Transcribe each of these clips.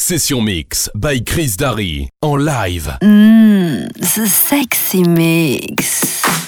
Session Mix by Chris Darry en live. Mmm, the sexy mix.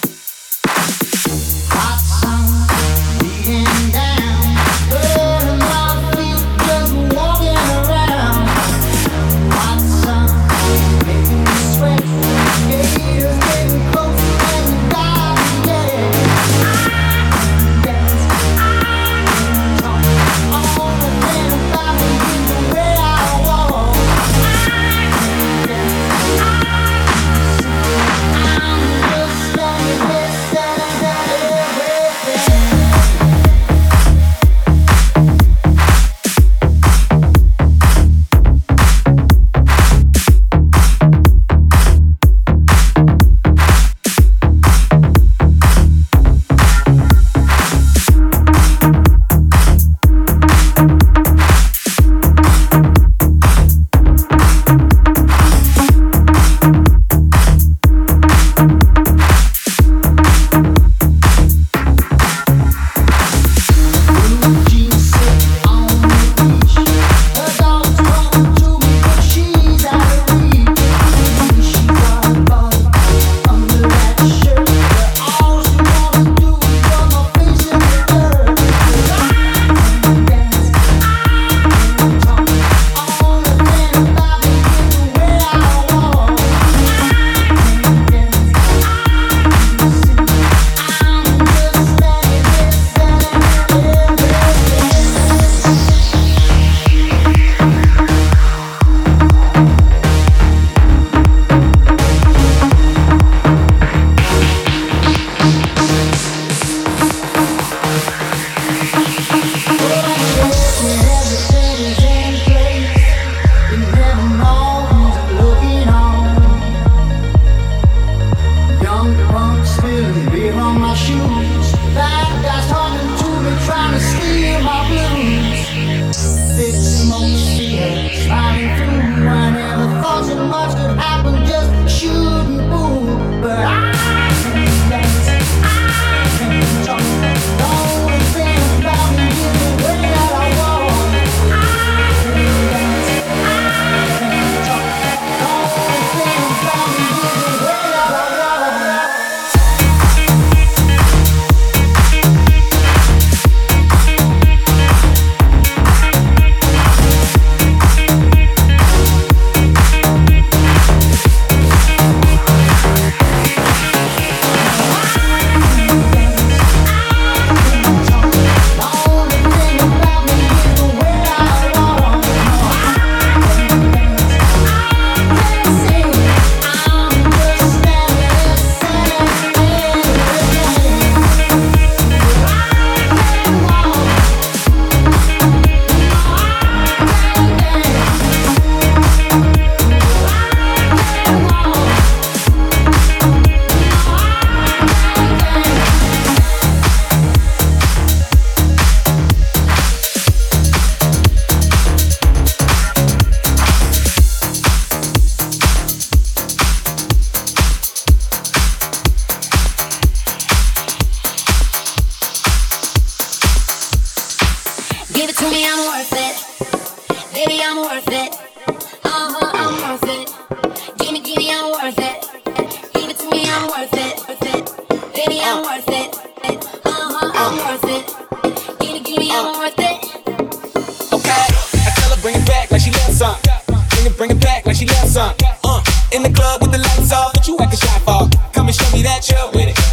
In the club with the lights off, but you acting shy for. Come and show me that you're with it.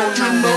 Don't?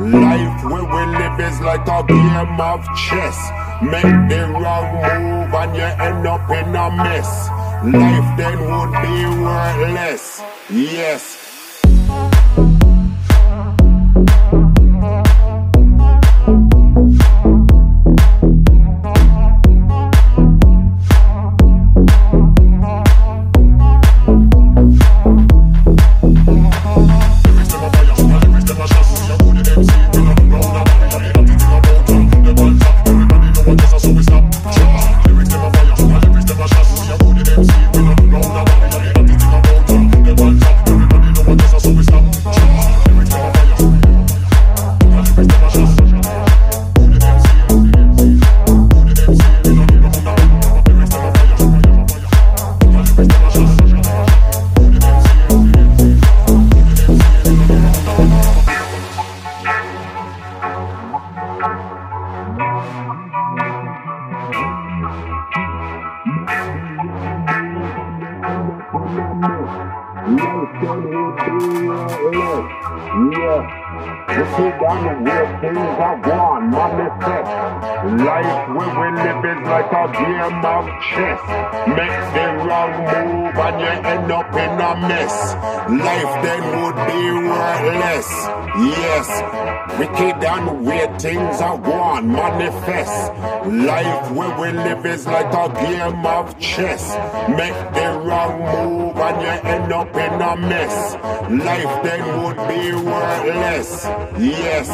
Life where we live is like a game of chess. Make the wrong move and you end up in a mess. Life then would be worthless. Yes. Things are gone manifest. Life where we live is like a game of chess. Make the wrong move and you end up in a mess. Life then would be worthless. Yes.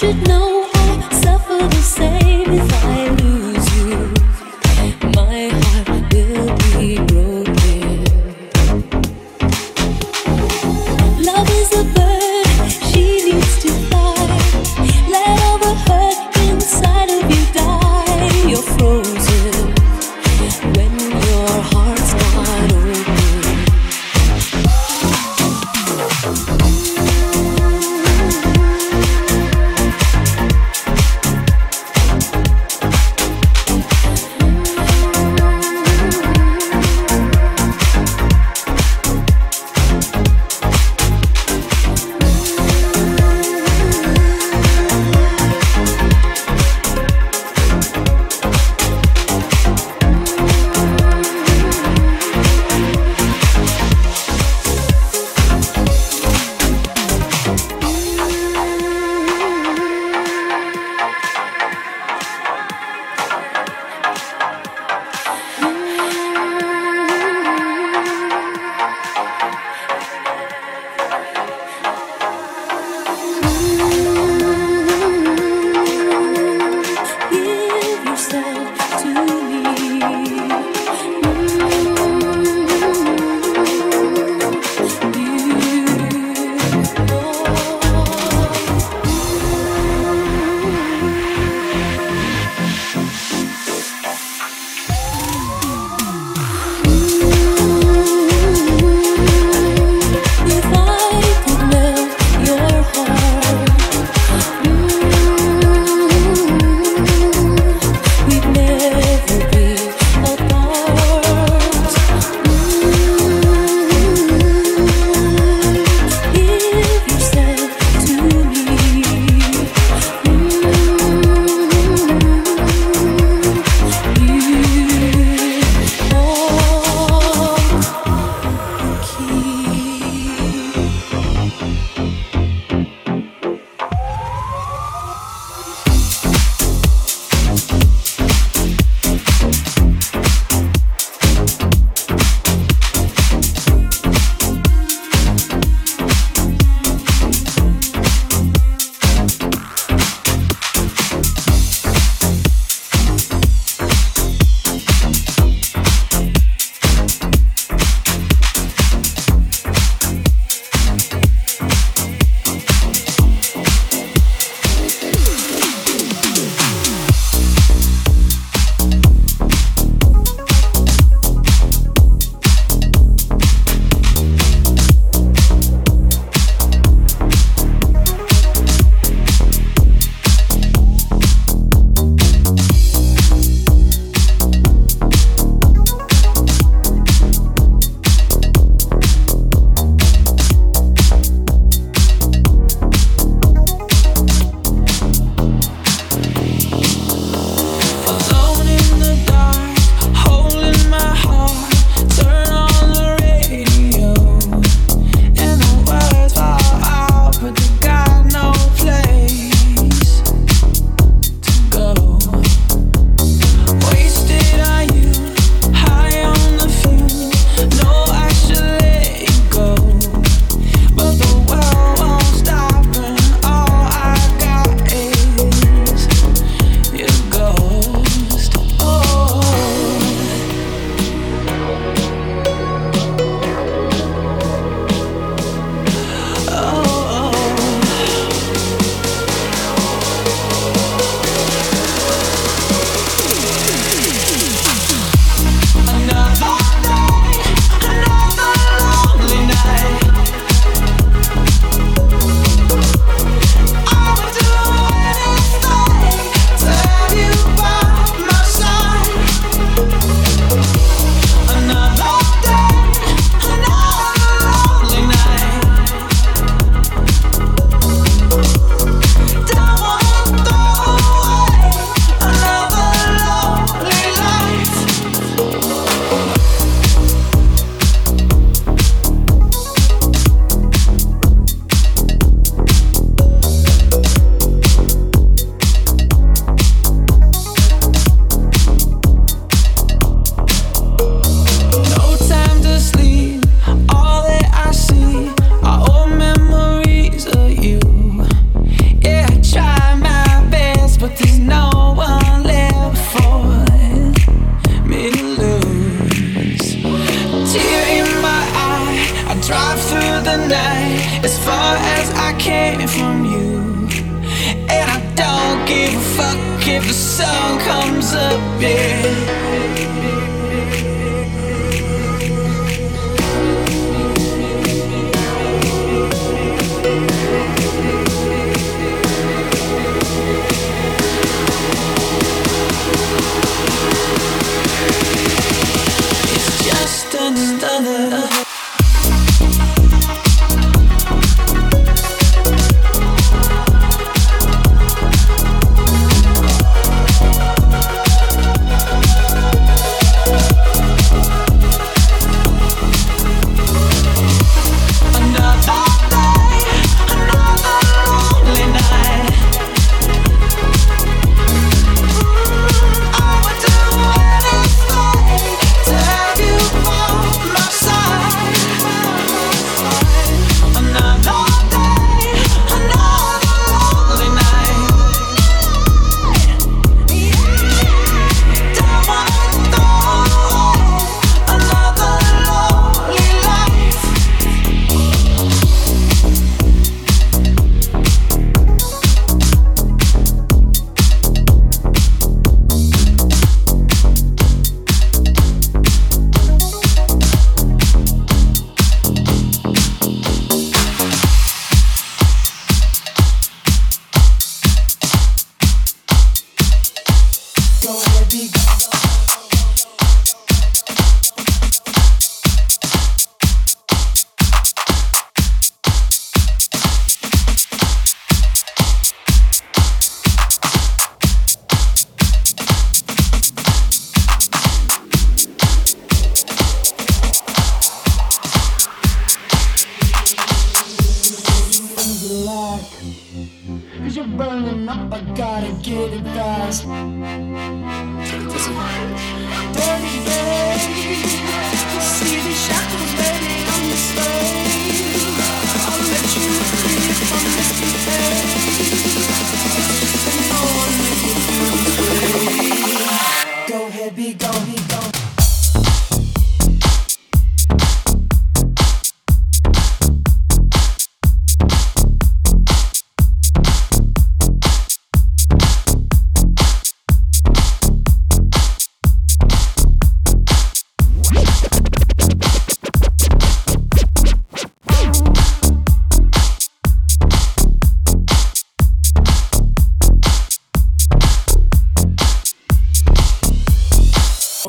should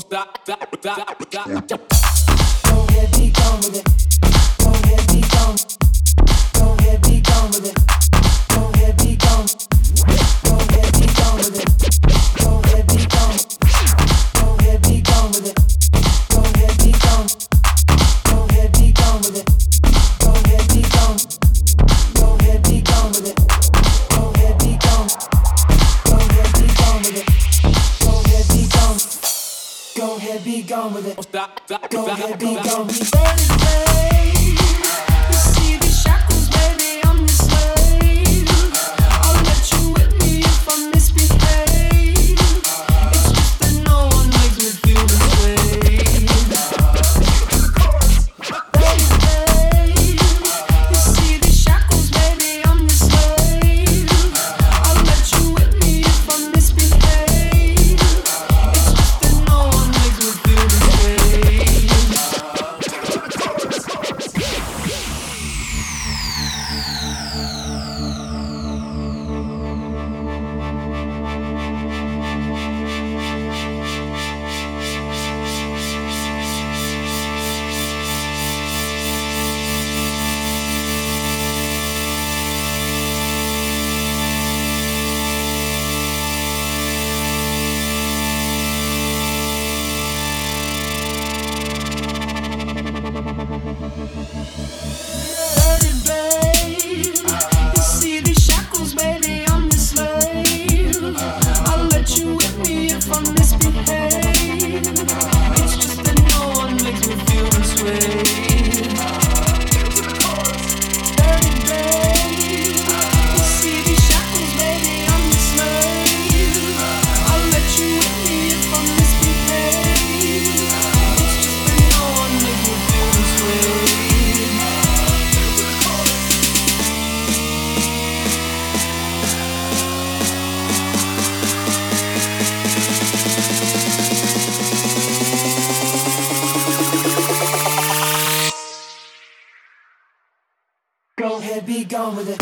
Go ahead, be done with it. Go ahead, be done. Don't get beat, don't be burning. on with it.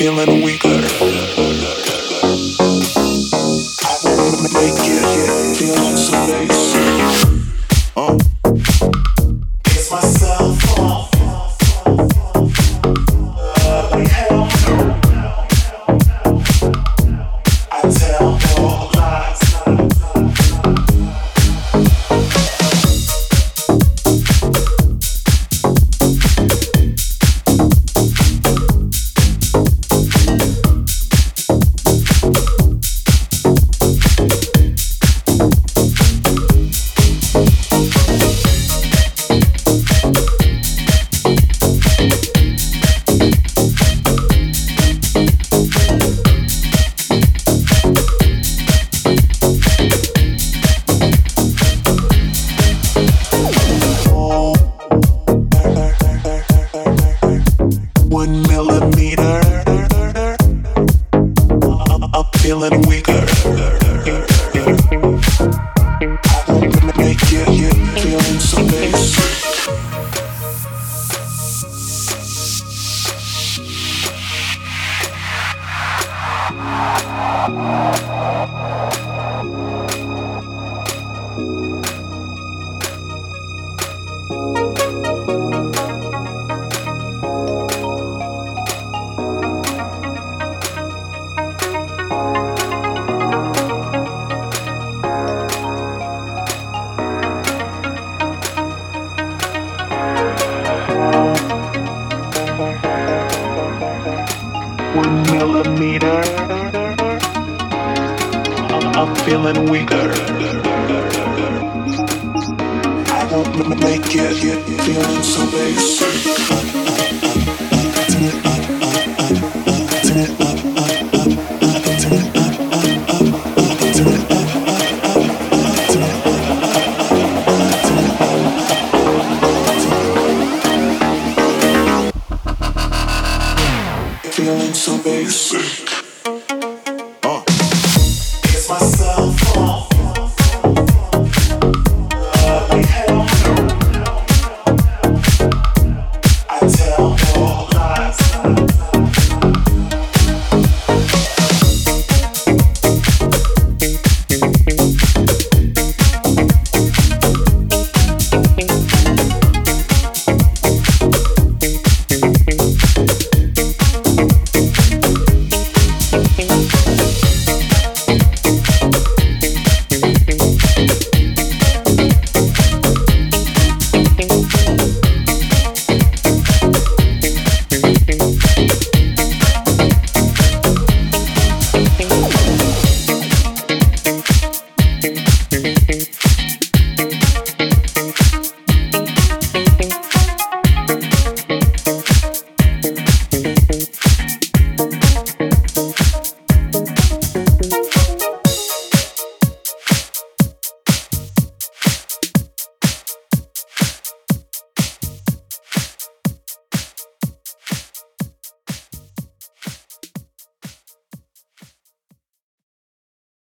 feeling weaker. feeling weaker. I won't make it, feeling so basic.